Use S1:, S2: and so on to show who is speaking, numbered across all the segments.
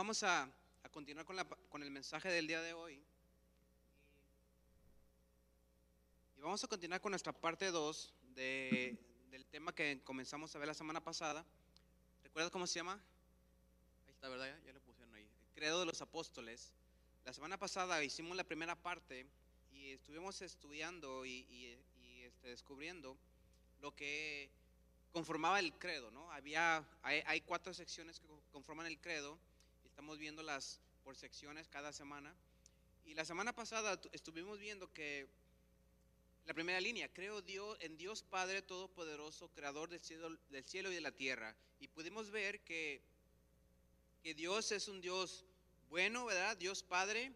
S1: vamos a, a continuar con, la, con el mensaje del día de hoy. Y vamos a continuar con nuestra parte 2 de, del tema que comenzamos a ver la semana pasada. ¿Recuerdas cómo se llama? Ahí está, ¿verdad? Ya, ya lo pusieron ahí. El credo de los apóstoles. La semana pasada hicimos la primera parte y estuvimos estudiando y, y- y, este, descubriendo lo que conformaba el credo, ¿no? Había, hay, hay cuatro secciones que co- conforman el credo estamos viéndolas por secciones cada semana. Y la semana pasada tu- estuvimos viendo que la primera línea, creo Dios, en Dios Padre Todopoderoso, Creador del cielo, del cielo y de la tierra. Y pudimos ver que, que Dios es un Dios bueno, ¿verdad? Dios Padre.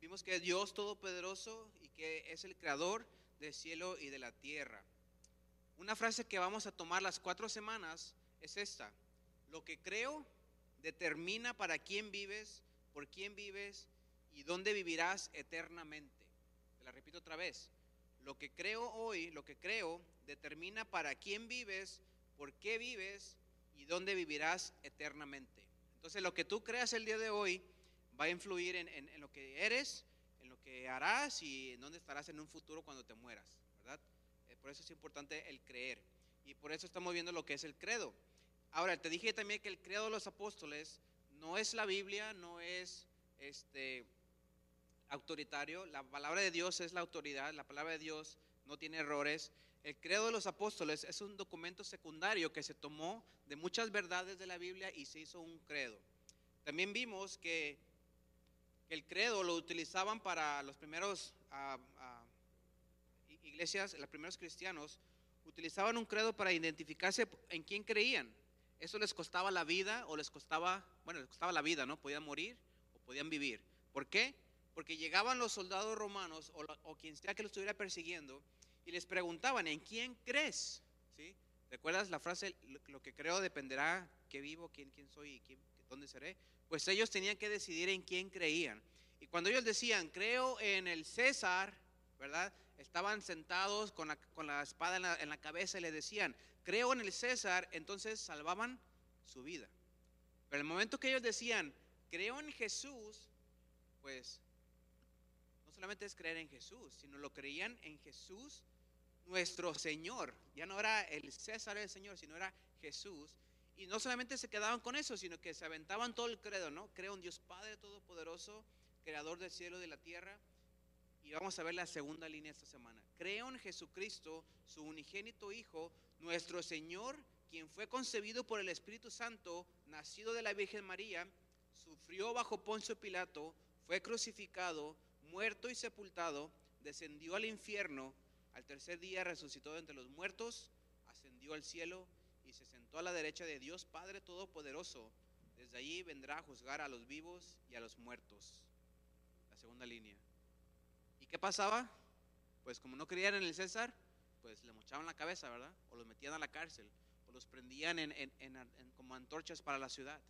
S1: Vimos que es Dios Todopoderoso y que es el Creador del cielo y de la tierra. Una frase que vamos a tomar las cuatro semanas es esta. Lo que creo determina para quién vives, por quién vives y dónde vivirás eternamente. Te la repito otra vez. Lo que creo hoy, lo que creo, determina para quién vives, por qué vives y dónde vivirás eternamente. Entonces lo que tú creas el día de hoy va a influir en, lo que eres, en lo que harás y en dónde estarás en un futuro cuando te mueras, ¿verdad? Eh, por eso es importante el creer. Y por eso estamos viendo lo que es el credo. Ahora, te dije también que el credo de los apóstoles no es la Biblia, no es este autoritario. La palabra de Dios es la autoridad, la palabra de Dios no tiene errores. El credo de los apóstoles es un documento secundario que se tomó de muchas verdades de la Biblia y se hizo un credo. También vimos que, el credo lo utilizaban para los primeros iglesias, los primeros cristianos, utilizaban un credo para identificarse en quién creían. Eso les costaba la vida o les costaba, bueno, les costaba la vida, ¿no? Podían morir o podían vivir. ¿Por qué? Porque llegaban los soldados romanos o, o quien sea que los estuviera persiguiendo y les preguntaban, ¿en quién crees? ¿Sí? ¿Recuerdas la frase, lo, que creo dependerá qué vivo, quién, quién soy y quién- dónde seré? Pues ellos tenían que decidir en quién creían. Y cuando ellos decían, creo en el César, ¿verdad? Estaban sentados con la, con la espada en la, en la cabeza y le decían, creo en el César, entonces salvaban su vida. Pero el momento que ellos decían, creo en Jesús, pues no solamente es creer en Jesús, sino lo creían en Jesús, nuestro Señor. Ya no era el César el Señor, sino era Jesús. Y no solamente se quedaban con eso, sino que se aventaban todo el credo, ¿no? Creo en Dios Padre Todopoderoso, Creador del cielo y de la tierra. Y vamos a ver la segunda línea esta semana. Creo en Jesucristo, su unigénito Hijo, nuestro Señor, quien fue concebido por el Espíritu Santo, nacido de la Virgen María, sufrió bajo Poncio Pilato, fue crucificado, muerto y sepultado, descendió al infierno, al tercer día resucitó de entre los muertos, ascendió al cielo y se sentó a la derecha de Dios Padre Todopoderoso. Desde allí vendrá a juzgar a los vivos y a los muertos. La segunda línea. ¿Y qué pasaba? Pues como no creían en el César, pues le mochaban la cabeza, ¿verdad? O los metían a la cárcel, o los prendían en, como antorchas para la ciudad.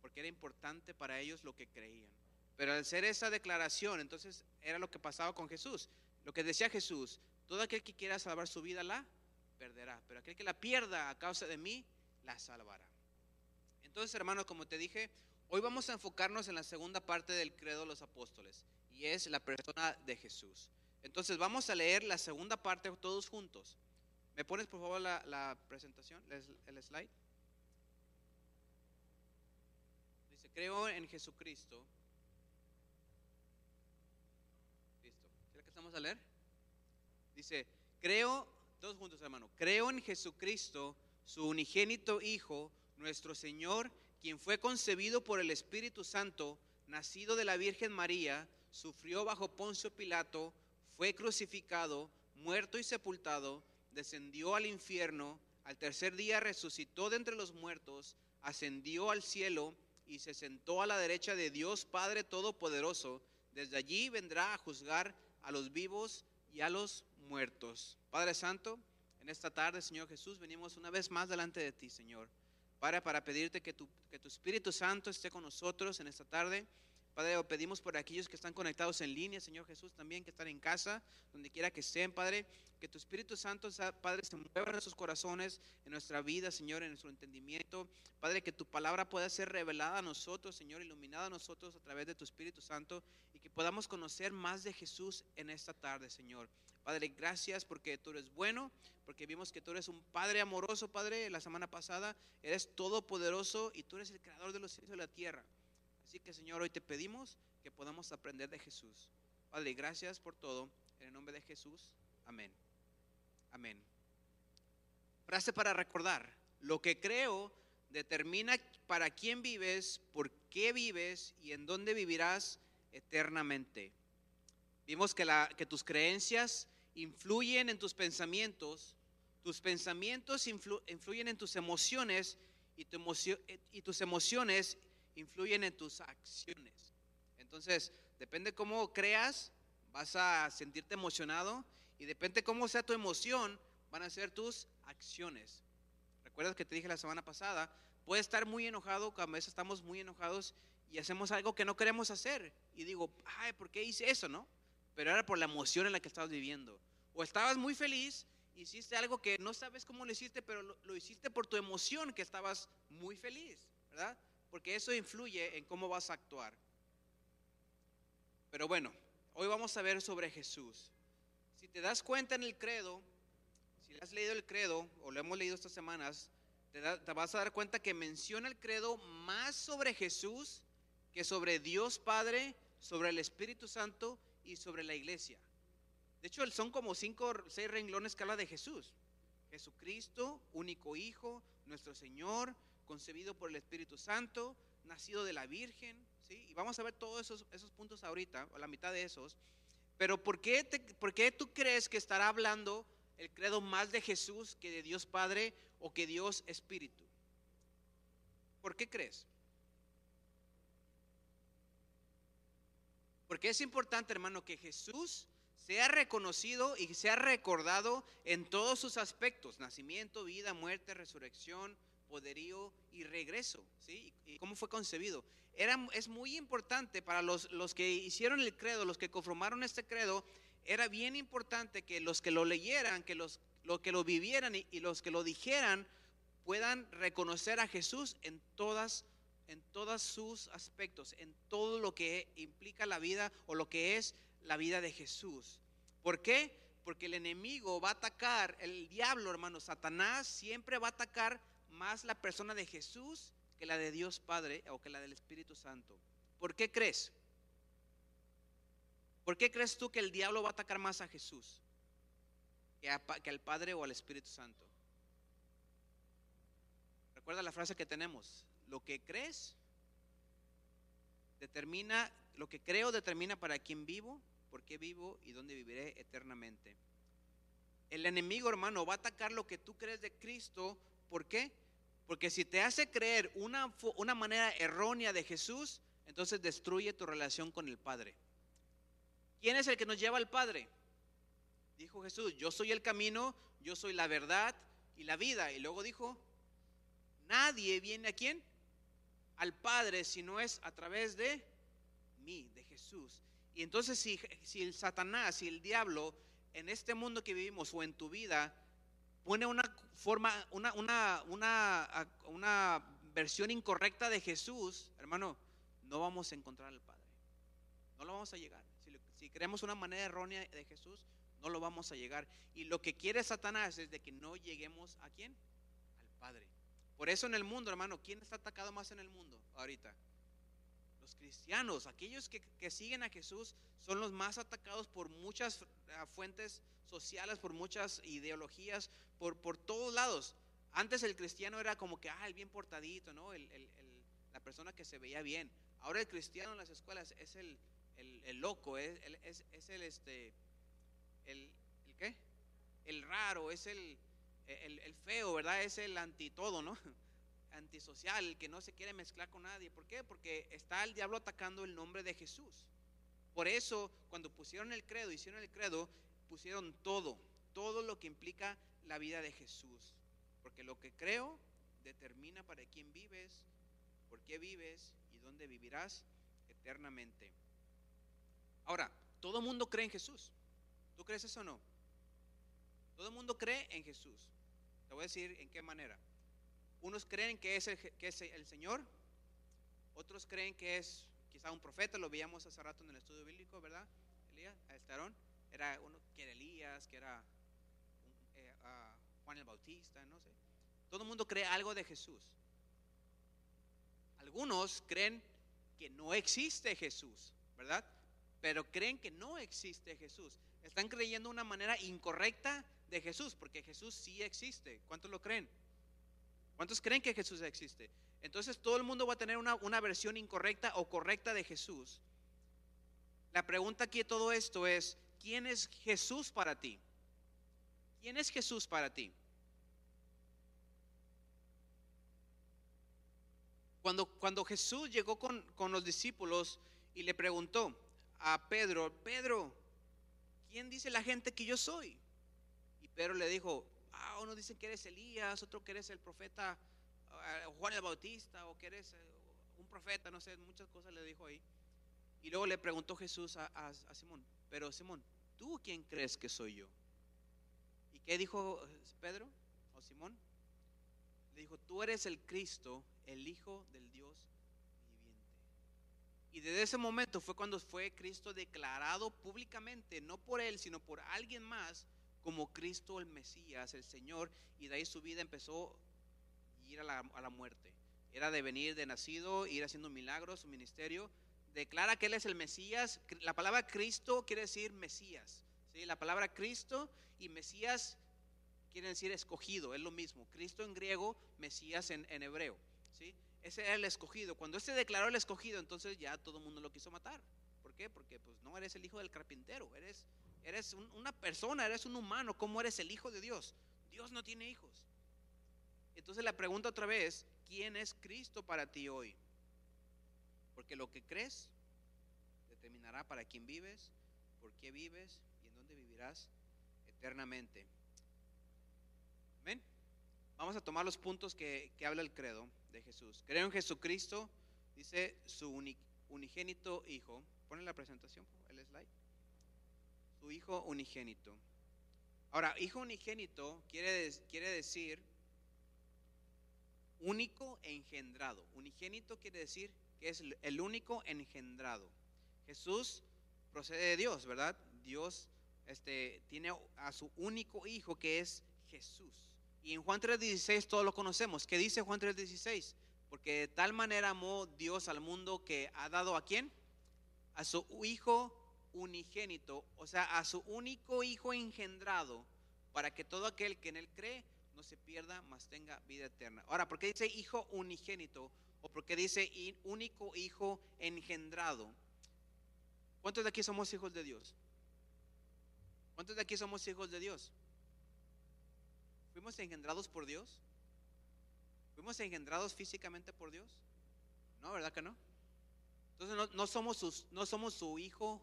S1: Porque era importante para ellos lo que creían. Pero al hacer esa declaración, entonces era lo que pasaba con Jesús. Lo que decía Jesús, todo aquel que quiera salvar su vida la perderá, pero aquel que la pierda a causa de mí, la salvará. Entonces, hermanos, como te dije, hoy vamos a enfocarnos en la segunda parte del credo de los apóstoles, y es la persona de Jesús. Entonces, vamos a leer la segunda parte todos juntos. ¿Me pones, por favor, la, presentación, el, el slide? Dice, creo en Jesucristo. Listo. ¿Será que estamos a leer? Dice, creo, todos juntos hermano, creo en Jesucristo, su unigénito Hijo, nuestro Señor, quien fue concebido por el Espíritu Santo, nacido de la Virgen María, sufrió bajo Poncio Pilato, fue crucificado, muerto y sepultado, descendió al infierno, al tercer día resucitó de entre los muertos, ascendió al cielo y se sentó a la derecha de Dios Padre Todopoderoso. Desde allí vendrá a juzgar a los vivos y a los muertos. Padre Santo, en esta tarde, Señor Jesús, venimos una vez más delante de ti, Señor. Padre, para pedirte que tu, que tu Espíritu Santo esté con nosotros en esta tarde, Padre, pedimos por aquellos que están conectados en línea, Señor Jesús, también que están en casa, donde quiera que estén, Padre. Que tu Espíritu Santo, Padre, se mueva en nuestros corazones, en nuestra vida, Señor, en nuestro entendimiento. Padre, que tu palabra pueda ser revelada a nosotros, Señor, iluminada a nosotros a través de tu Espíritu Santo y que podamos conocer más de Jesús en esta tarde, Señor. Padre, gracias porque tú eres bueno, porque vimos que tú eres un Padre amoroso, Padre, la semana pasada. Eres todopoderoso y tú eres el creador de los cielos y de la tierra. Así que Señor, hoy te pedimos que podamos aprender de Jesús. Padre, gracias por todo. En el nombre de Jesús. Amén. Amén. Frase para recordar. Lo que creo determina para quién vives, por qué vives y en dónde vivirás eternamente. Vimos que, la, que tus creencias influyen en tus pensamientos, tus pensamientos influyen en tus emociones y, tu y tus emociones influyen en tus acciones. Entonces, depende cómo creas, vas a sentirte emocionado y depende cómo sea tu emoción, van a ser tus acciones. ¿Recuerdas que te dije la semana pasada? Puedes estar muy enojado, a veces estamos muy enojados y hacemos algo que no queremos hacer. Y digo, ay, ¿por qué hice eso, no? Pero era por la emoción en la que estabas viviendo. O estabas muy feliz, hiciste algo que no sabes cómo lo hiciste, pero lo, lo hiciste por tu emoción que estabas muy feliz, ¿verdad? Porque eso influye en cómo vas a actuar. Pero bueno, hoy vamos a ver sobre Jesús. Si te das cuenta en el credo, si has leído el credo o lo hemos leído estas semanas, te, vas a dar cuenta que menciona el credo más sobre Jesús que sobre Dios Padre, sobre el Espíritu Santo y sobre la iglesia. De hecho, son como cinco seis renglones que habla de Jesús. Jesucristo, único Hijo, nuestro Señor, concebido por el Espíritu Santo, nacido de la Virgen, ¿sí? Y vamos a ver todos esos, esos puntos ahorita, o la mitad de esos. Pero ¿por qué, ¿por qué tú crees que estará hablando el credo más de Jesús que de Dios Padre o que Dios Espíritu? ¿Por qué crees? Porque es importante, hermano, que Jesús sea reconocido y sea recordado en todos sus aspectos, nacimiento, vida, muerte, resurrección, poderío y regreso, ¿sí? ¿Y cómo fue concebido? Era, es muy importante para los, los que hicieron el credo, los que conformaron este credo, era bien importante que los que lo leyeran, que los, que lo vivieran y, y, los que lo dijeran puedan reconocer a Jesús en todas en todos sus aspectos, en todo lo que implica la vida o lo que es la vida de Jesús. ¿Por qué? Porque el enemigo va a atacar, el diablo, hermano, Satanás siempre va a atacar más la persona de Jesús que la de Dios Padre o que la del Espíritu Santo. ¿Por qué crees? ¿Por qué crees tú que el diablo va a atacar más a Jesús que, al Padre o al Espíritu Santo? Recuerda la frase que tenemos, lo que crees determina, lo que creo determina para quién vivo, por qué vivo y dónde viviré eternamente. El enemigo, hermano, va a atacar lo que tú crees de Cristo ¿Por qué? Porque si te hace creer una, una manera errónea de Jesús, entonces destruye tu relación con el Padre. ¿Quién es el que nos lleva al Padre? Dijo Jesús, yo soy el camino, yo soy la verdad y la vida. Y luego dijo, nadie viene a quién? Al Padre si no es a través de mí, de Jesús. Y entonces si, si el Satanás, si el diablo en este mundo que vivimos o en tu vida pone una forma, una, una, una, una versión incorrecta de Jesús, hermano, no vamos a encontrar al Padre. No lo vamos a llegar. Si, si creemos una manera errónea de Jesús, no lo vamos a llegar. Y lo que quiere Satanás es de que no lleguemos a quién? Al Padre. Por eso en el mundo, hermano, ¿quién está atacado más en el mundo ahorita? Los cristianos, aquellos que, que siguen a Jesús, son los más atacados por muchas ah, fuentes sociales, por muchas ideologías, por, por todos lados. Antes el cristiano era como que, ah, el bien portadito, ¿no? El, el, la persona que se veía bien. Ahora el cristiano en las escuelas es el, loco, es, es, es, el, este, el qué? El raro, es el, el, feo, ¿verdad? Es el anti todo, ¿no? Antisocial, que no se quiere mezclar con nadie. ¿Por qué? Porque está el diablo atacando el nombre de Jesús. Por eso, cuando pusieron el credo, hicieron el credo, pusieron todo, todo lo que implica la vida de Jesús. Porque lo que creo determina para quién vives, por qué vives y dónde vivirás eternamente. Ahora, todo mundo cree en Jesús. ¿Tú crees eso o no? Todo el mundo cree en Jesús. Te voy a decir en qué manera. Unos creen que es el, que es el Señor, otros creen que es quizá un profeta, lo veíamos hace rato en el estudio bíblico, ¿verdad? Elías, Estarón, era uno que era Elías, que era eh, Juan el Bautista, no sé. Todo el mundo cree algo de Jesús. Algunos creen que no existe Jesús, ¿verdad? Pero creen que no existe Jesús. Están creyendo una manera incorrecta de Jesús, porque Jesús sí existe. ¿Cuántos lo creen? ¿Cuántos creen que Jesús existe? Entonces todo el mundo va a tener una, una versión incorrecta o correcta de Jesús. La pregunta aquí de todo esto es, ¿quién es Jesús para ti? ¿Quién es Jesús para ti? Cuando, cuando Jesús llegó con, con los discípulos y le preguntó a Pedro, Pedro, ¿quién dice la gente que yo soy? Y Pedro le dijo, ah, uno dice que eres Elías, otro que eres el profeta ah, Juan el Bautista, o que eres eh, un profeta, no sé, muchas cosas le dijo ahí. Y luego le preguntó Jesús a, Simón, pero Simón, ¿tú quién crees que soy yo? ¿Y qué dijo Pedro o Simón? Le dijo, tú eres el Cristo, el Hijo del Dios viviente. Y desde ese momento fue cuando fue Cristo declarado públicamente, no por él, sino por alguien más, como Cristo el Mesías, el Señor, y de ahí su vida empezó a ir a la, a la muerte. Era de venir de nacido, ir haciendo milagros, su ministerio. Declara que Él es el Mesías. La palabra Cristo quiere decir Mesías. ¿sí? La palabra Cristo y Mesías quiere decir escogido, es lo mismo. Cristo en griego, Mesías en, en hebreo. ¿sí? Ese era el escogido. Cuando se declaró el escogido, entonces ya todo el mundo lo quiso matar. ¿Por qué? Porque pues no eres el hijo del carpintero, eres Eres un, una persona, eres un humano. ¿Cómo eres el hijo de Dios? Dios no tiene hijos. Entonces la pregunta otra vez, ¿quién es Cristo para ti hoy? Porque lo que crees determinará para quién vives, por qué vives y en dónde vivirás eternamente. Amén. Vamos a tomar los puntos que, que habla el credo de Jesús. Creo en Jesucristo, dice su unigénito Hijo. Pone la presentación, el slide su hijo unigénito. Ahora, hijo unigénito quiere, quiere decir único engendrado. Unigénito quiere decir que es el único engendrado. Jesús procede de Dios, ¿verdad? Dios este, tiene a su único hijo que es Jesús. Y en Juan 3:16 todos lo conocemos. ¿Qué dice Juan 3:16? Porque de tal manera amó Dios al mundo que ha dado a quién? A su hijo unigénito, o sea, a su único hijo engendrado, para que todo aquel que en él cree no se pierda, mas tenga vida eterna. Ahora, ¿por qué dice hijo unigénito? ¿O por qué dice único hijo engendrado? ¿Cuántos de aquí somos hijos de Dios? ¿Cuántos de aquí somos hijos de Dios? ¿Fuimos engendrados por Dios? ¿Fuimos engendrados físicamente por Dios? No, ¿verdad que no? Entonces no, somos, sus, no somos su hijo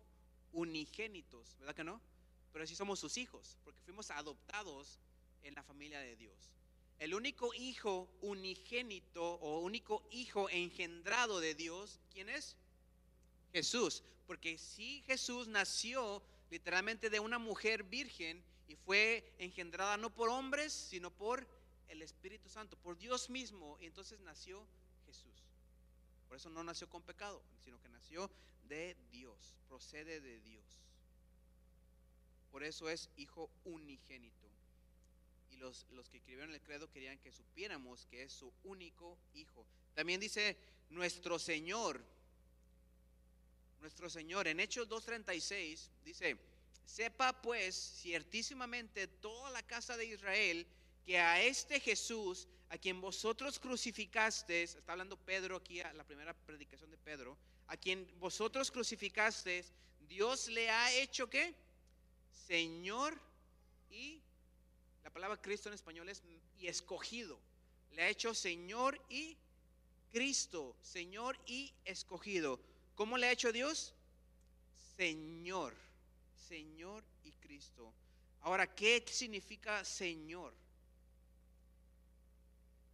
S1: unigénitos, ¿verdad que no? Pero sí somos sus hijos, porque fuimos adoptados en la familia de Dios. El único hijo unigénito o único hijo engendrado de Dios, ¿quién es? Jesús. Porque si Jesús nació literalmente de una mujer virgen y fue engendrada no por hombres, sino por el Espíritu Santo, por Dios mismo, y entonces nació Jesús. Por eso no nació con pecado, sino que nació de Dios, procede de Dios. Por eso es hijo unigénito. Y los, los que escribieron el credo querían que supiéramos que es su único hijo. También dice nuestro Señor. Nuestro Señor. En Hechos 2.36 dice, sepa pues ciertísimamente toda la casa de Israel que a este Jesús, a quien vosotros crucificasteis, está hablando Pedro aquí, a la primera predicación de Pedro, a quien vosotros crucificasteis, Dios le ha hecho qué? Señor y la palabra Cristo en español es y escogido. Le ha hecho Señor y Cristo, Señor y escogido. ¿Cómo le ha hecho Dios? Señor, Señor y Cristo. Ahora, ¿qué significa Señor?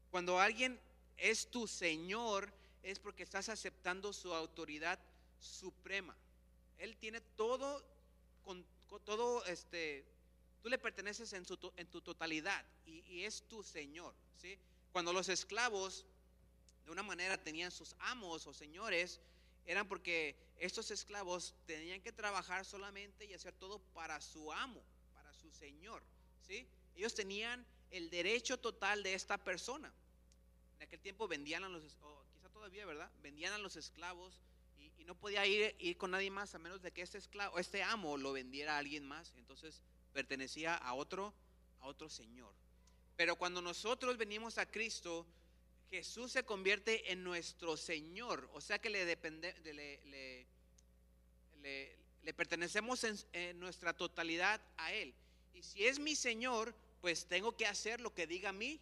S1: Cuando alguien es tu Señor, es porque estás aceptando su autoridad suprema. Él tiene todo, todo, este, tú le perteneces en, en tu totalidad y, es tu Señor, ¿sí? Cuando los esclavos de una manera tenían sus amos o señores, eran porque estos esclavos tenían que trabajar solamente y hacer todo para su amo, para su Señor, ¿sí? Ellos tenían el derecho total de esta persona. En aquel tiempo vendían a los, o todavía, ¿verdad? Vendían a los esclavos y, no podía ir, ir, con nadie más a menos de que este esclavo, este amo lo vendiera a alguien más. Entonces pertenecía a otro, a otro señor. Pero cuando nosotros venimos a Cristo, Jesús se convierte en nuestro Señor, o sea que le, depende, le, le, pertenecemos en, en, nuestra totalidad a Él. Y si es mi Señor, pues tengo que hacer lo que diga mi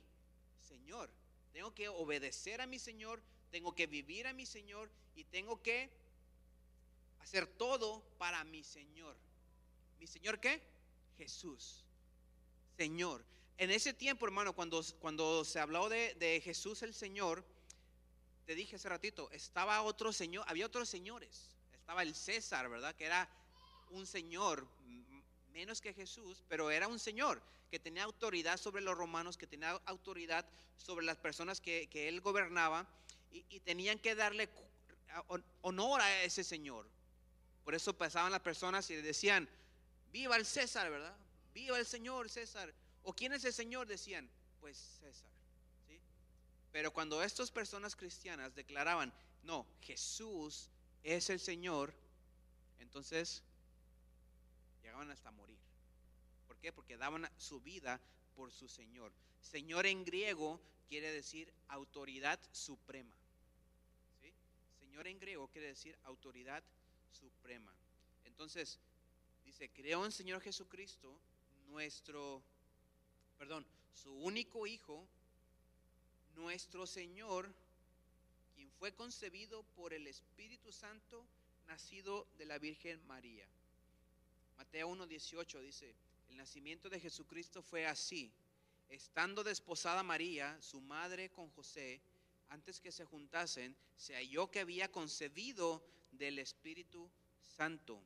S1: Señor. Tengo que obedecer a mi Señor, tengo que vivir a mi Señor y tengo que hacer todo para mi Señor. ¿Mi Señor qué? Jesús. Señor. En ese tiempo, hermano, cuando, cuando se habló de, de Jesús el Señor, te dije hace ratito, estaba otro señor, había otros señores. Estaba el César, ¿verdad? Que era un señor menos que Jesús, pero era un señor que tenía autoridad sobre los romanos, que tenía autoridad sobre las personas que, él gobernaba y, tenían que darle honor a ese señor. Por eso pasaban las personas y le decían, viva el César, ¿verdad? Viva el Señor César. ¿O quién es el Señor? Decían, pues César. ¿sí? Pero cuando estas personas cristianas declaraban, no, Jesús es el Señor, entonces llegaban hasta morir. ¿Por qué? Porque daban su vida por su Señor. Señor en griego quiere decir autoridad suprema. Señor en griego quiere decir autoridad suprema. Entonces, dice, creo en Señor Jesucristo, nuestro, perdón, su único Hijo, nuestro Señor, quien fue concebido por el Espíritu Santo, nacido de la Virgen María. Mateo 1.18 dice, el nacimiento de Jesucristo fue así. Estando desposada María, su madre con José, antes que se juntasen, se halló que había concebido del Espíritu Santo.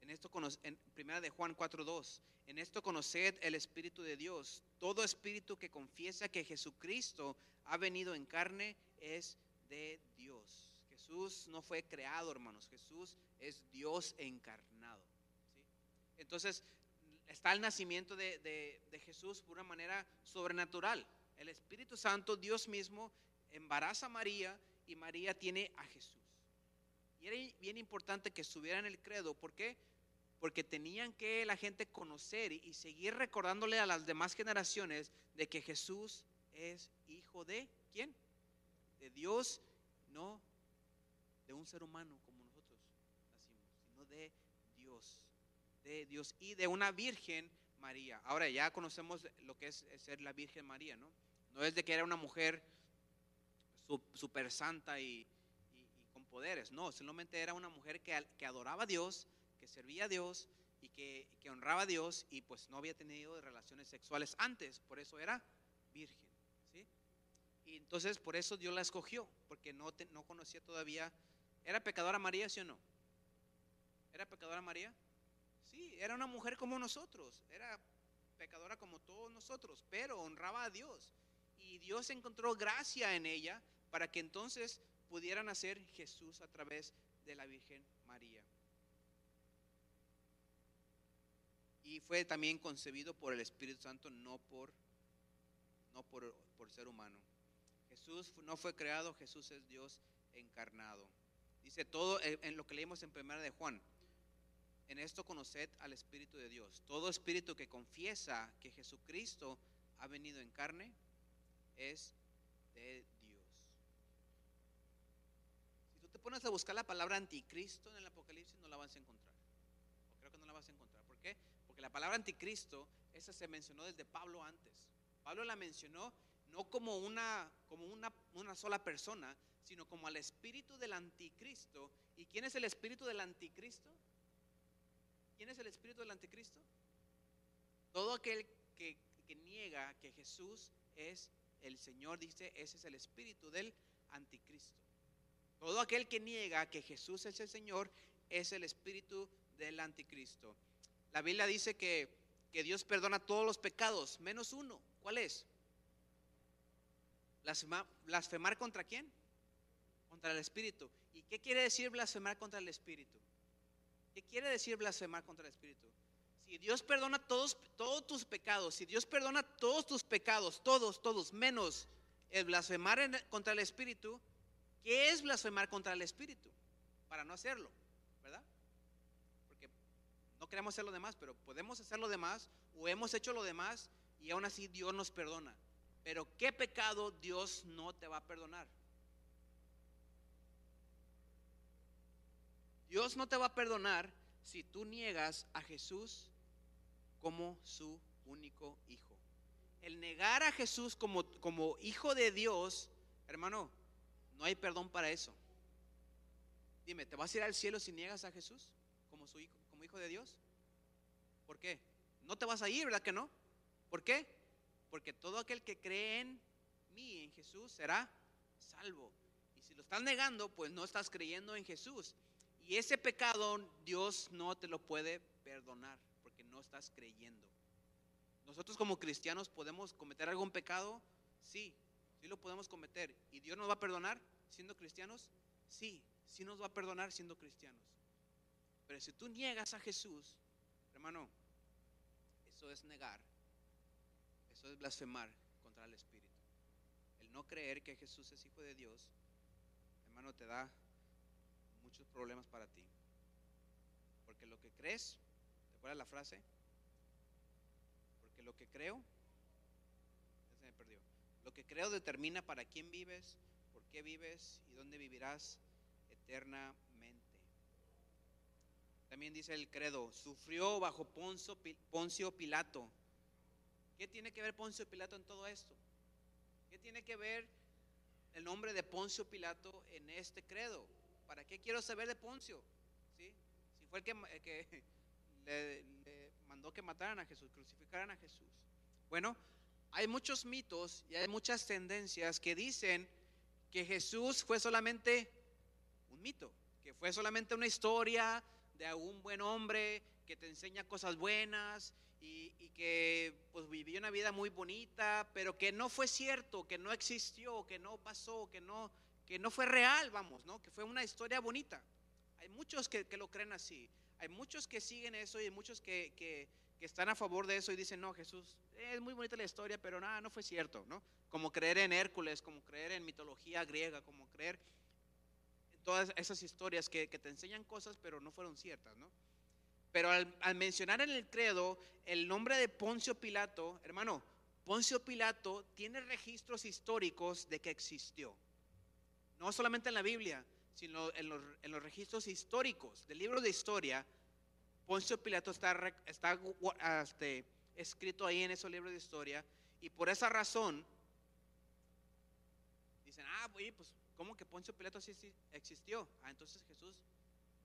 S1: En esto en primera de Juan 4:2, en esto conoced el espíritu de Dios. Todo espíritu que confiesa que Jesucristo ha venido en carne es de Dios. Jesús no fue creado, hermanos. Jesús es Dios encarnado. Entonces, está el nacimiento de, Jesús por una manera sobrenatural. El Espíritu Santo, Dios mismo, embaraza a María y María tiene a Jesús. Y era bien importante que estuviera en el credo. ¿Por qué? Porque tenían que la gente conocer y seguir recordándole a las demás generaciones de que Jesús es hijo de quién? De Dios, no de un ser humano como nosotros nacimos, sino de Dios, de Dios y de una Virgen María. Ahora ya conocemos lo que es ser la Virgen María, ¿no? No es de que era una mujer super santa y, con poderes, no, solamente era una mujer que, que adoraba a Dios, que servía a Dios y que, que, honraba a Dios y pues no había tenido relaciones sexuales antes, por eso era virgen. ¿sí? Y entonces por eso Dios la escogió, porque no, no conocía todavía ¿Era pecadora María, sí o no? ¿Era pecadora María? Sí, era una mujer como nosotros, era pecadora como todos nosotros, pero honraba a Dios. Y Dios encontró gracia en ella para que entonces pudiera nacer Jesús a través de la Virgen María. Y fue también concebido por el Espíritu Santo, no por, no por, por ser humano. Jesús no fue creado, Jesús es Dios encarnado. Dice todo en lo que leímos en primera de Juan. En esto conoced al Espíritu de Dios. Todo espíritu que confiesa que Jesucristo ha venido en carne es de Dios. Si tú te pones a buscar la palabra anticristo en el Apocalipsis, no la vas a encontrar. Creo que no la vas a encontrar. ¿Por qué? Porque la palabra anticristo, esa se mencionó desde Pablo antes. Pablo la mencionó no como una, como una, una sola persona, sino como al espíritu del anticristo. ¿Y quién es el espíritu del anticristo? ¿Quién es el espíritu del anticristo? Todo aquel que, niega que Jesús es el Señor, dice, ese es el espíritu del anticristo. Todo aquel que niega que Jesús es el Señor es el espíritu del anticristo. La Biblia dice que, que Dios perdona todos los pecados, menos uno. ¿Cuál es? Blasfemar, ¿Blasfemar contra quién? Contra el espíritu. ¿Y qué quiere decir blasfemar contra el espíritu? ¿Qué quiere decir blasfemar contra el espíritu? Si Dios perdona todos, todos tus pecados, si Dios perdona todos tus pecados, todos, todos, menos el blasfemar contra el espíritu, ¿qué es blasfemar contra el espíritu? Para no hacerlo, ¿verdad? Porque no queremos hacer lo demás, pero podemos hacer lo demás o hemos hecho lo demás y aún así Dios nos perdona. Pero ¿qué pecado Dios no te va a perdonar? Dios no te va a perdonar si tú niegas a Jesús como su único hijo. El negar a Jesús como, como hijo de Dios, hermano, no hay perdón para eso. Dime, ¿te vas a ir al cielo si niegas a Jesús como su hijo, como hijo de Dios? ¿Por qué? No te vas a ir, ¿verdad que no? ¿Por qué? Porque todo aquel que cree en mí, en Jesús, será salvo. Y si lo estás negando, pues no estás creyendo en Jesús. Y ese pecado Dios no te lo puede perdonar no estás creyendo. Nosotros como cristianos podemos cometer algún pecado, sí, sí lo podemos cometer. ¿Y Dios nos va a perdonar siendo cristianos? Sí, sí nos va a perdonar siendo cristianos. Pero si tú niegas a Jesús, hermano, eso es negar, eso es blasfemar contra el Espíritu. El no creer que Jesús es hijo de Dios, hermano, te da muchos problemas para ti. Porque lo que crees ¿Cuál es la frase? Porque lo que creo, se me perdió. Lo que creo determina para quién vives, por qué vives y dónde vivirás eternamente. También dice el credo, sufrió bajo Poncio Pilato. ¿Qué tiene que ver Poncio Pilato en todo esto? ¿Qué tiene que ver el nombre de Poncio Pilato en este credo? ¿Para qué quiero saber de Poncio? ¿Sí? Si fue el que le, mandó que mataran a Jesús, crucificaran a Jesús. Bueno, hay muchos mitos y hay muchas tendencias que dicen que Jesús fue solamente un mito, que fue solamente una historia de algún buen hombre que te enseña cosas buenas y, que pues vivió una vida muy bonita, pero que no fue cierto, que no existió, que no pasó, que no, que no fue real, vamos, ¿no? Que fue una historia bonita. Hay muchos que lo creen así. Hay muchos que siguen eso y hay muchos que, que, están a favor de eso y dicen, no, Jesús, es muy bonita la historia, pero nada, no fue cierto, ¿no? Como creer en Hércules, como creer en mitología griega, como creer en todas esas historias que, que te enseñan cosas, pero no fueron ciertas, ¿no? Pero al, al, mencionar en el credo el nombre de Poncio Pilato, hermano, Poncio Pilato tiene registros históricos de que existió. No solamente en la Biblia, sino en los, en los registros históricos del libro de historia, Poncio Pilato está, está este, escrito ahí en esos libros de historia, y por esa razón dicen, ah, pues, ¿cómo que Poncio Pilato sí, existió? Ah, entonces Jesús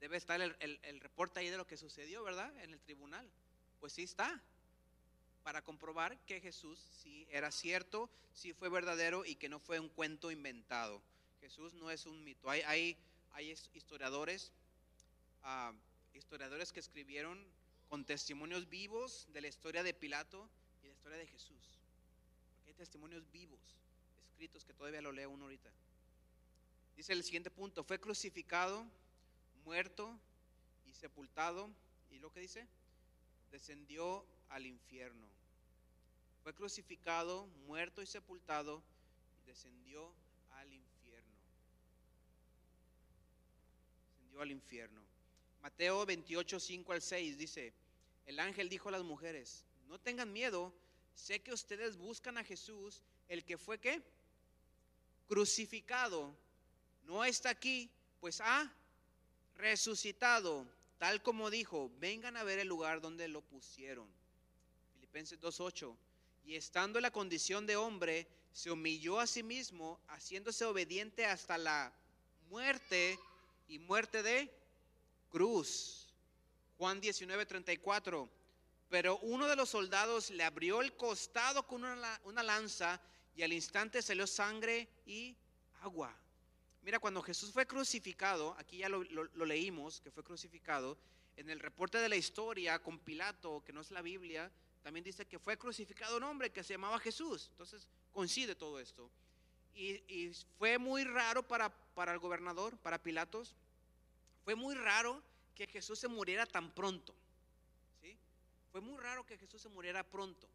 S1: debe estar el, el, el, reporte ahí de lo que sucedió, ¿verdad? En el tribunal. Pues sí está, para comprobar que Jesús sí era cierto, sí fue verdadero y que no fue un cuento inventado. Jesús no es un mito. Hay, hay, hay historiadores, uh, historiadores que escribieron con testimonios vivos de la historia de Pilato y la historia de Jesús. Porque hay testimonios vivos, escritos, que todavía lo leo uno ahorita. Dice el siguiente punto, fue crucificado, muerto y sepultado. ¿Y lo que dice? Descendió al infierno. Fue crucificado, muerto y sepultado y descendió al infierno. Al infierno. Mateo 28, 5 al 6 dice, el ángel dijo a las mujeres, no tengan miedo, sé que ustedes buscan a Jesús, el que fue qué? Crucificado. No está aquí, pues ha resucitado, tal como dijo, vengan a ver el lugar donde lo pusieron. Filipenses 2.8. Y estando en la condición de hombre, se humilló a sí mismo, haciéndose obediente hasta la muerte y muerte de cruz. Juan 19, 34. Pero uno de los soldados le abrió el costado con una, lanza y al instante salió sangre y agua. Mira, cuando Jesús fue crucificado, aquí ya lo, lo leímos, que fue crucificado, en el reporte de la historia con Pilato, que no es la Biblia, también dice que fue crucificado un hombre que se llamaba Jesús. Entonces coincide todo esto. Y, fue muy raro para, para el gobernador, para Pilatos, fue muy raro que Jesús se muriera tan pronto. ¿sí? Fue muy raro que Jesús se muriera pronto.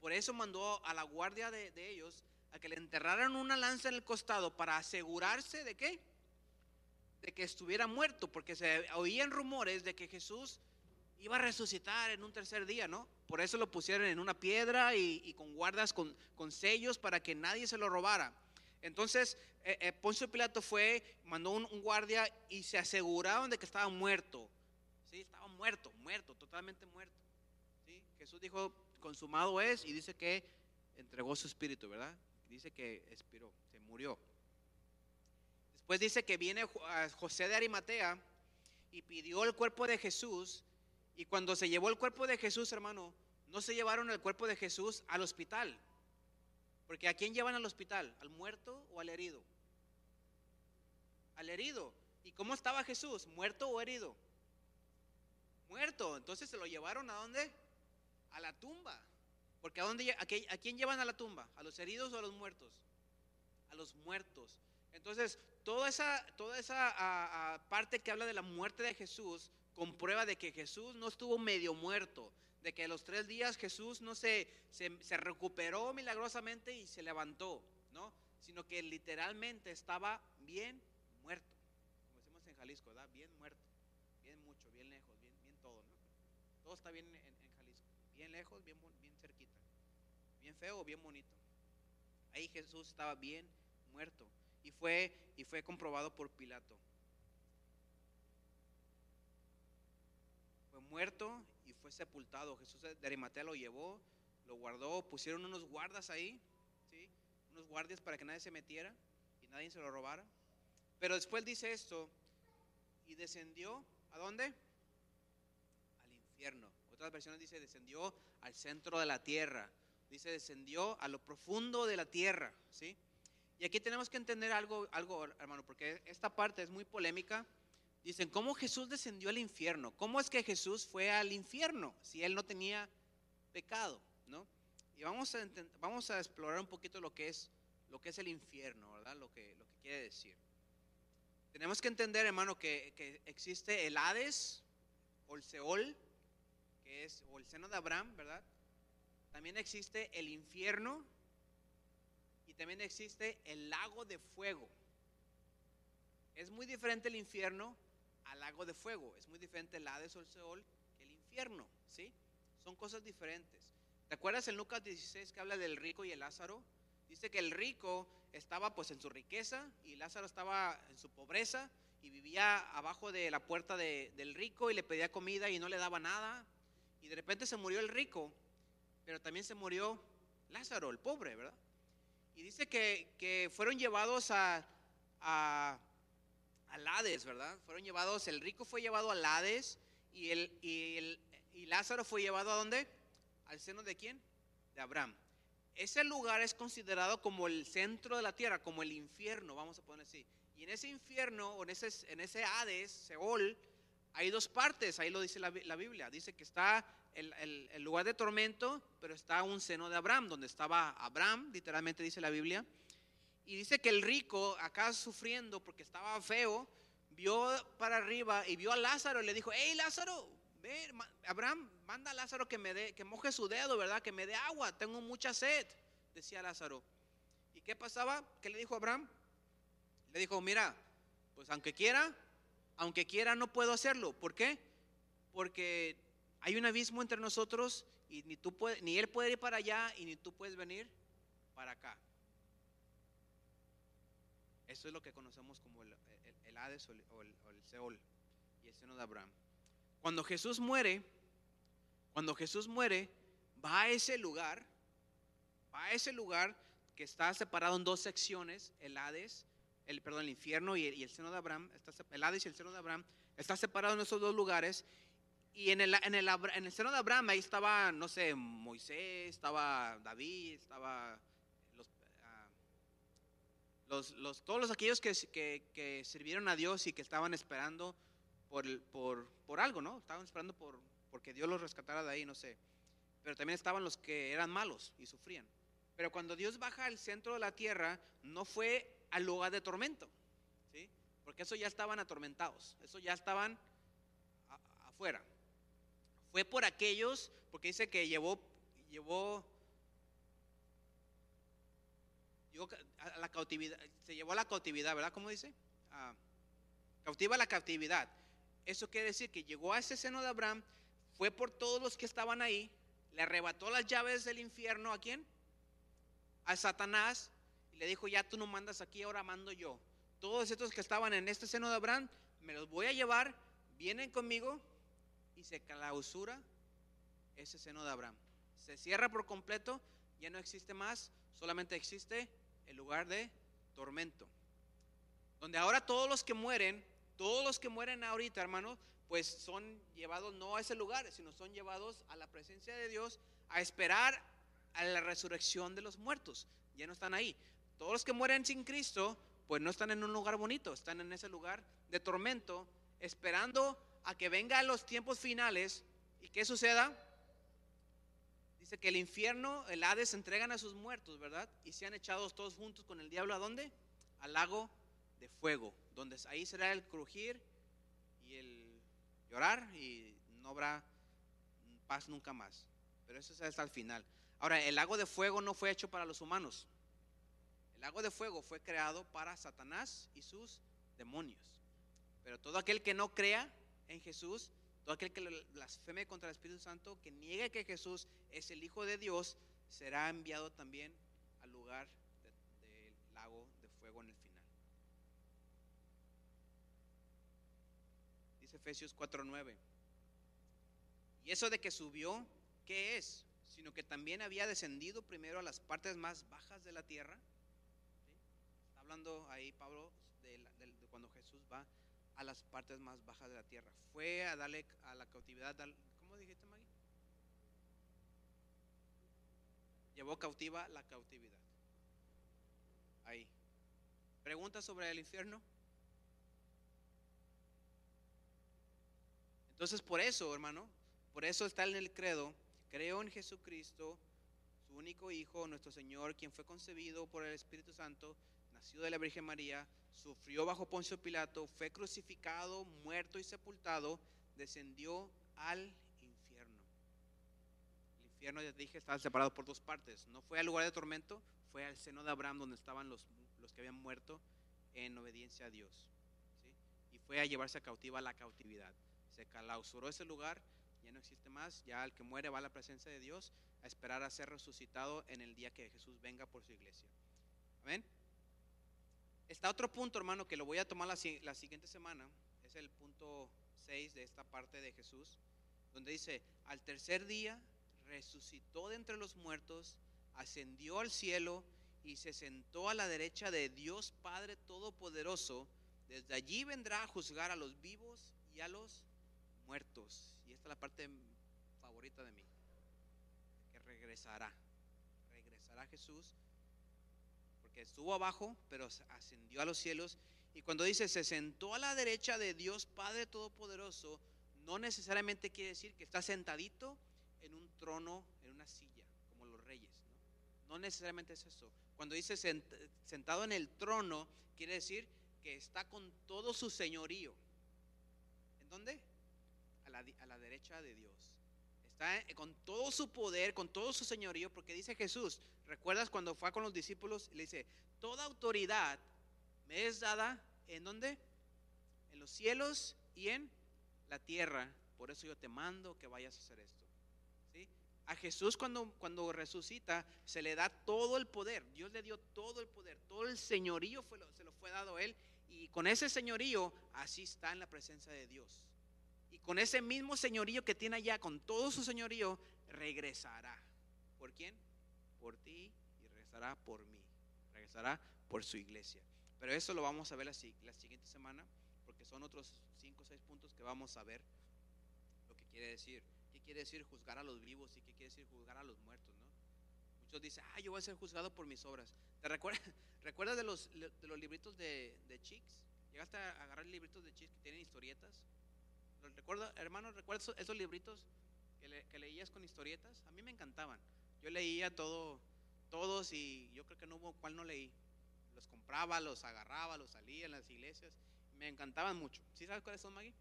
S1: Por eso mandó a la guardia de, de ellos a que le enterraran una lanza en el costado para asegurarse de qué? De que estuviera muerto, porque se oían rumores de que Jesús iba a resucitar en un tercer día, ¿no? Por eso lo pusieron en una piedra y, con guardas, con, sellos para que nadie se lo robara. Entonces, eh, eh, Poncio Pilato fue, mandó un, guardia y se aseguraron de que estaba muerto. Sí, estaba muerto, muerto, totalmente muerto. ¿Sí? Jesús dijo, consumado es, y dice que entregó su espíritu, ¿verdad? Dice que expiró, se murió. Después dice que viene José de Arimatea y pidió el cuerpo de Jesús y cuando se llevó el cuerpo de Jesús, hermano, no se llevaron el cuerpo de Jesús al hospital. Porque ¿a quién llevan al hospital? ¿Al muerto o al herido? Al herido. ¿Y cómo estaba Jesús? ¿Muerto o herido? Muerto. Entonces se lo llevaron a dónde? A la tumba. Porque ¿a, dónde, a, quién llevan a la tumba? ¿A los heridos o a los muertos? A los muertos. Entonces, toda esa, toda esa parte que habla de la muerte de Jesús comprueba de que Jesús no estuvo medio muerto, de que a los tres días Jesús no se, se, recuperó milagrosamente y se levantó, ¿no? Sino que literalmente estaba bien muerto, como decimos en Jalisco, ¿verdad? Bien muerto, bien mucho, bien lejos, bien, bien todo, ¿no? Todo está bien en, Jalisco, bien lejos, bien, bien cerquita, bien feo, bien bonito. Ahí Jesús estaba bien muerto y fue, y fue comprobado por Pilato. Muerto y fue sepultado. Jesús de Arimatea lo llevó, lo guardó, pusieron unos guardas ahí, ¿sí? unos guardias para que nadie se metiera y nadie se lo robara. Pero después dice esto, y descendió, ¿a dónde? Al infierno. Otras versiones dice, descendió al centro de la tierra. Dice, descendió a lo profundo de la tierra, ¿sí? Y aquí tenemos que entender algo, algo, hermano, porque esta parte es muy polémica Dicen, ¿cómo Jesús descendió al infierno? ¿Cómo es que Jesús fue al infierno si él no tenía pecado? ¿no? Y vamos a, vamos a explorar un poquito lo que es, lo que es el infierno, ¿verdad? Lo que, lo que quiere decir. Tenemos que entender, hermano, que, que existe el Hades o el Seol, que es, o el seno de Abraham, ¿verdad? También existe el infierno y también existe el lago de fuego. Es muy diferente el infierno al lago de fuego. Es muy diferente el Hades o el Seol que el infierno, ¿sí? Son cosas diferentes. ¿Te acuerdas en Lucas 16 que habla del rico y el Lázaro? Dice que el rico estaba pues en su riqueza y Lázaro estaba en su pobreza y vivía abajo de la puerta del rico y le pedía comida y no le daba nada. Y de repente se murió el rico, pero también se murió Lázaro, el pobre, ¿verdad? Y dice que, fueron llevados a al Hades, ¿verdad? Fueron llevados, el rico fue llevado al Hades y, el, y, Lázaro fue llevado a dónde? ¿Al seno de quién? De Abraham. Ese lugar es considerado como el centro de la tierra, como el infierno, vamos a poner así. Y en ese infierno, o en ese, en ese Hades, Seol, hay dos partes, ahí lo dice la, la Biblia. Dice que está el, el, el, lugar de tormento, pero está un seno de Abraham, donde estaba Abraham, literalmente dice la Biblia. Y dice que el rico, acá sufriendo porque estaba feo, vio para arriba y vio a Lázaro y le dijo, hey Lázaro, ve, Abraham, manda a Lázaro que me dé, que moje su dedo, ¿verdad? Que me dé agua, tengo mucha sed, decía Lázaro. ¿Y qué pasaba? ¿Qué le dijo Abraham? Le dijo, mira, pues aunque quiera, aunque quiera no puedo hacerlo. ¿Por qué? Porque hay un abismo entre nosotros y ni, tú puedes, ni él puede ir para allá y ni tú puedes venir para acá. Es lo que conocemos como el, Hades o el, Seol y el seno de Abraham. Cuando Jesús muere, cuando Jesús muere, va a ese lugar, va a ese lugar que está separado en dos secciones, el Hades, el, perdón, el infierno y el, seno de Abraham, está, el Hades y el seno de Abraham, está separado en esos dos lugares. Y en el, en, el, en el seno de Abraham ahí estaba, no sé, Moisés, estaba David, estaba los, los, todos los aquellos que, que, que, sirvieron a Dios y que estaban esperando por, por, por algo, ¿no? Estaban esperando por, porque Dios los rescatara de ahí, no sé. Pero también estaban los que eran malos y sufrían. Pero cuando Dios baja al centro de la tierra, no fue al lugar de tormento, ¿sí? Porque eso ya estaban atormentados, eso ya estaban afuera. Fue por aquellos, porque dice que llevó, llevó, llevó a la cautividad, se llevó a la cautividad, ¿verdad? ¿Cómo dice? Ah, cautiva la cautividad. Eso quiere decir que llegó a ese seno de Abraham, fue por todos los que estaban ahí, le arrebató las llaves del infierno a quién? A Satanás y le dijo, ya tú no mandas aquí, ahora mando yo. Todos estos que estaban en este seno de Abraham, me los voy a llevar, vienen conmigo y se clausura ese seno de Abraham. Se cierra por completo, ya no existe más, solamente existe el lugar de tormento. Donde ahora todos los que mueren, todos los que mueren ahorita, hermanos, pues son llevados no a ese lugar, sino son llevados a la presencia de Dios a esperar a la resurrección de los muertos. Ya no están ahí. Todos los que mueren sin Cristo, pues no están en un lugar bonito, están en ese lugar de tormento, esperando a que vengan los tiempos finales y qué suceda. Dice que el infierno, el Hades, entregan a sus muertos, ¿verdad? Y sean echados todos juntos con el diablo a dónde? Al lago de fuego, donde ahí será el crujir y el llorar y no habrá paz nunca más. Pero eso es hasta el final. Ahora, el lago de fuego no fue hecho para los humanos. El lago de fuego fue creado para Satanás y sus demonios. Pero todo aquel que no crea en Jesús, todo aquel que blasfeme contra el Espíritu Santo, que niegue que Jesús es el Hijo de Dios, será enviado también al lugar del lago de fuego en el final. Dice Efesios 4:9. Y eso de que subió, ¿qué es? Sino que también había descendido primero a las partes más bajas de la tierra. Está hablando ahí Pablo de, de cuando Jesús va a las partes más bajas de la tierra. Fue a darle a la cautividad, ¿cómo dijiste Maggie? Llevó cautiva la cautividad. Ahí. ¿Preguntas sobre el infierno? Entonces por eso, hermano, por eso está en el credo, creo en Jesucristo, su único Hijo, nuestro Señor, quien fue concebido por el Espíritu Santo, nacido de la Virgen María, sufrió bajo Poncio Pilato, fue crucificado, muerto y sepultado, descendió al infierno. El infierno, ya dije, estaba separado por dos partes. No fue al lugar de tormento, fue al seno de Abraham donde estaban los, los que habían muerto en obediencia a Dios. Y fue a llevarse a cautiva la cautividad. Se clausuró ese lugar, ya no existe más, ya el que muere va a la presencia de Dios a esperar a ser resucitado en el día que Jesús venga por su iglesia. Amén. Está otro punto, hermano, que lo voy a tomar la, siguiente semana. Es el punto 6 de esta parte de Jesús, donde dice, al tercer día resucitó de entre los muertos, ascendió al cielo y se sentó a la derecha de Dios Padre Todopoderoso. Desde allí vendrá a juzgar a los vivos y a los muertos. Y esta es la parte favorita de mí, que regresará. Regresará Jesús que estuvo abajo, pero ascendió a los cielos. Y cuando dice se sentó a la derecha de Dios Padre Todopoderoso, no necesariamente quiere decir que está sentadito en un trono, en una silla, como los reyes. No, necesariamente es eso. Cuando dice sentado en el trono, quiere decir que está con todo su señorío. ¿En dónde? A la, derecha de Dios. Está con todo su poder, con todo su señorío, porque dice Jesús, ¿recuerdas cuando fue con los discípulos? Le dice, toda autoridad me es dada, ¿en dónde? En los cielos y en la tierra. Por eso yo te mando que vayas a hacer esto. ¿Sí? A Jesús cuando, cuando resucita se le da todo el poder. Dios le dio todo el poder, todo el señorío se lo fue dado a él. Y con ese señorío así está en la presencia de Dios. Y con ese mismo señorío que tiene allá, con todo su señorío, regresará. ¿Por quién? Por ti y regresará por mí. Regresará por su iglesia. Pero eso lo vamos a ver la, la siguiente semana, porque son otros cinco o seis puntos que vamos a ver lo que quiere decir. ¿Qué quiere decir juzgar a los vivos y qué quiere decir juzgar a los muertos? ¿no? Muchos dicen, ah, yo voy a ser juzgado por mis obras. ¿Te recuerdas, recuerdas de, los, de los libritos de, de Chicks? ¿Llegaste a agarrar libritos de Chicks que tienen historietas? ¿Los recuerdo, hermanos, recuerdas esos libritos que, leías con historietas? A mí me encantaban. Yo leía todo, todos y yo creo que no hubo cual no leí. Los compraba, los agarraba, los salía en las iglesias. Me encantaban mucho. ¿Sí sabes cuáles son, Maggie?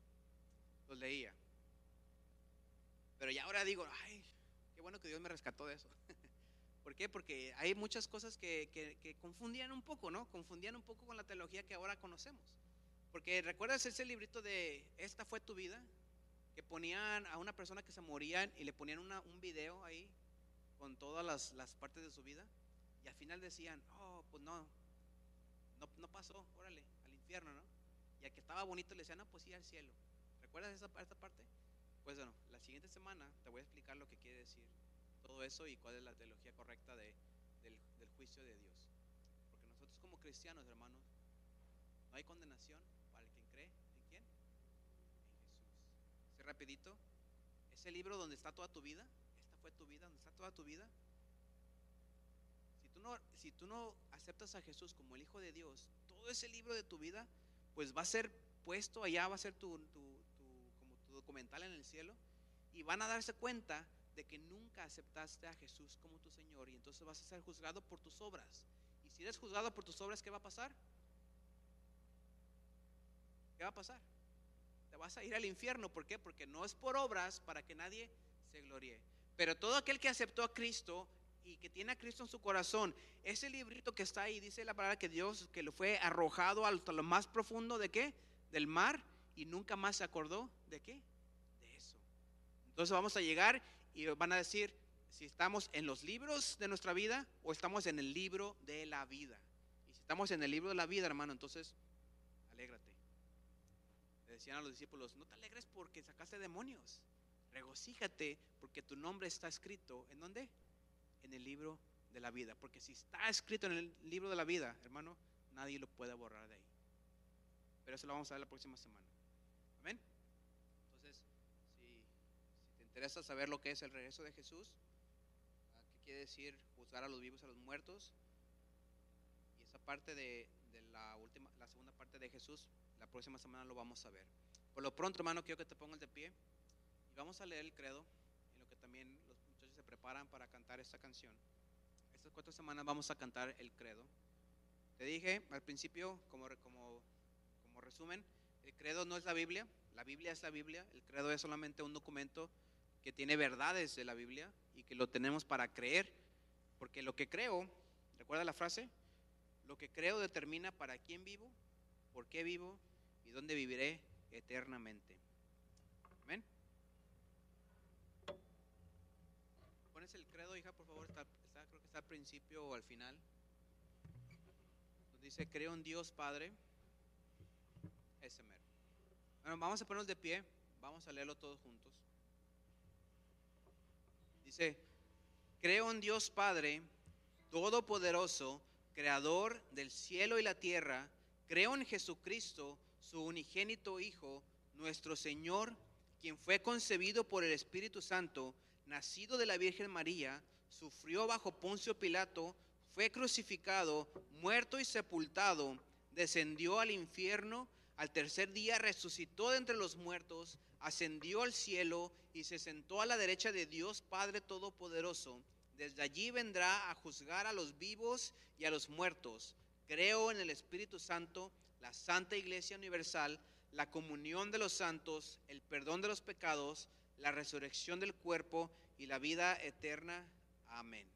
S1: Los leía. Pero ya ahora digo, ay, qué bueno que Dios me rescató de eso. ¿Por qué? Porque hay muchas cosas que, confundían un poco, ¿no? Confundían un poco con la teología que ahora conocemos. Porque recuerdas ese librito de Esta fue tu vida, que ponían a una persona que se moría y le ponían un video ahí con todas las, las, partes de su vida y al final decían, oh, pues no, no, no pasó, órale, al infierno, ¿no? Y al que estaba bonito le decían, no, pues sí, al cielo. ¿Recuerdas esa, esta parte? Pues bueno, la siguiente semana te voy a explicar lo que quiere decir todo eso y cuál es la teología correcta de, del, del, juicio de Dios. Porque nosotros como cristianos, hermanos, no hay condenación para el que cree en quién? En Jesús. Así rapidito, ese libro donde está toda tu vida, esta fue tu vida, donde está toda tu vida. Si tú no, si tú no aceptas a Jesús como el Hijo de Dios, todo ese libro de tu vida, pues va a ser puesto allá, va a ser tu, tu documental en el cielo y van a darse cuenta de que nunca aceptaste a Jesús como tu Señor y entonces vas a ser juzgado por tus obras. Y si eres juzgado por tus obras, ¿qué va a pasar? ¿Qué va a pasar? Te vas a ir al infierno. ¿Por qué? Porque no es por obras para que nadie se gloríe. Pero todo aquel que aceptó a Cristo y que tiene a Cristo en su corazón, ese librito que está ahí, dice la palabra que Dios, que lo fue arrojado hasta lo más profundo de qué? Del mar y nunca más se acordó de qué? De eso. Entonces vamos a llegar y van a decir si estamos en los libros de nuestra vida o estamos en el libro de la vida. Y si estamos en el libro de la vida, hermano, entonces alégrate. Decían a los discípulos, no te alegres porque sacaste demonios. Regocíjate porque tu nombre está escrito. ¿En dónde? En el libro de la vida. Porque si está escrito en el libro de la vida, hermano, nadie lo puede borrar de ahí. Pero eso lo vamos a ver la próxima semana. Entonces, si, te interesa saber lo que es el regreso de Jesús, ¿qué quiere decir juzgar a los vivos y a los muertos? Y esa parte de, la última, la segunda parte de Jesús, la próxima semana lo vamos a ver. Por lo pronto, hermano, quiero que te pongas de pie y vamos a leer el credo, en lo que también los muchachos se preparan para cantar esta canción. Estas cuatro semanas vamos a cantar el credo. Te dije al principio, como, como, como resumen, el credo no es la Biblia, la Biblia es la Biblia, el credo es solamente un documento que tiene verdades de la Biblia y que lo tenemos para creer, porque lo que creo, ¿recuerda la frase? Lo que creo determina para quién vivo, por qué vivo y dónde viviré eternamente. Amén. Pones el credo, hija, por favor, creo que está al principio o al final. Dice, creo en Dios Padre bueno, vamos a ponernos de pie, vamos a leerlo todos juntos. Dice, creo en Dios Padre, Todopoderoso, Creador del cielo y la tierra, creo en Jesucristo, su unigénito Hijo, nuestro Señor, quien fue concebido por el Espíritu Santo, nacido de la Virgen María, sufrió bajo Poncio Pilato, fue crucificado, muerto y sepultado, descendió al infierno, al tercer día resucitó de entre los muertos, ascendió al cielo y se sentó a la derecha de Dios Padre Todopoderoso. Desde allí vendrá a juzgar a los vivos y a los muertos. Creo en el Espíritu Santo, la Santa Iglesia Universal, la comunión de los santos, el perdón de los pecados, la resurrección del cuerpo y la vida eterna. Amén.